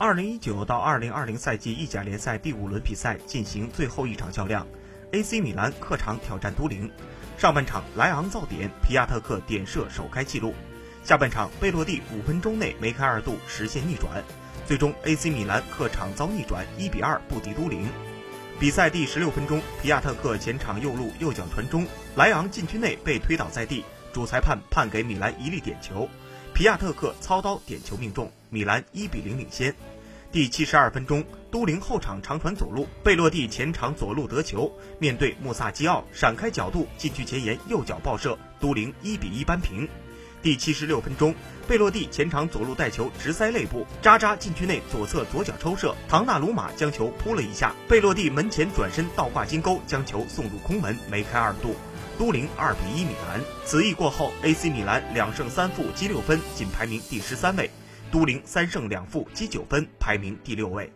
二零一九到二零二零赛季意甲联赛第五轮比赛进行最后一场较量，AC 米兰客场挑战都灵。上半场莱昂造点，皮亚特克点射首开纪录。下半场贝洛蒂五分钟内梅开二度，实现逆转。最终 AC 米兰客场遭逆转，一比二不敌都灵。比赛第十六分钟，皮亚特克前场右路右脚传中，莱昂禁区内被推倒在地，主裁判判给米兰一粒点球。皮亚特克操刀点球命中，米兰一比零领先。第七十二分钟，都灵后场长传左路，贝洛蒂前场左路得球，面对穆萨基奥闪开角度，禁区前沿右脚爆射，都灵一比一扳平。第七十六分钟，贝洛蒂前场左路带球直塞肋部，扎扎禁区内左侧左脚抽射，唐纳鲁马将球扑了一下，贝洛蒂门前转身倒挂金钩，将球送入空门，梅开二度。都灵二比一米兰。此役过后，AC 米兰两胜三负积六分，仅排名第十三位；都灵三胜两负积九分，排名第六位。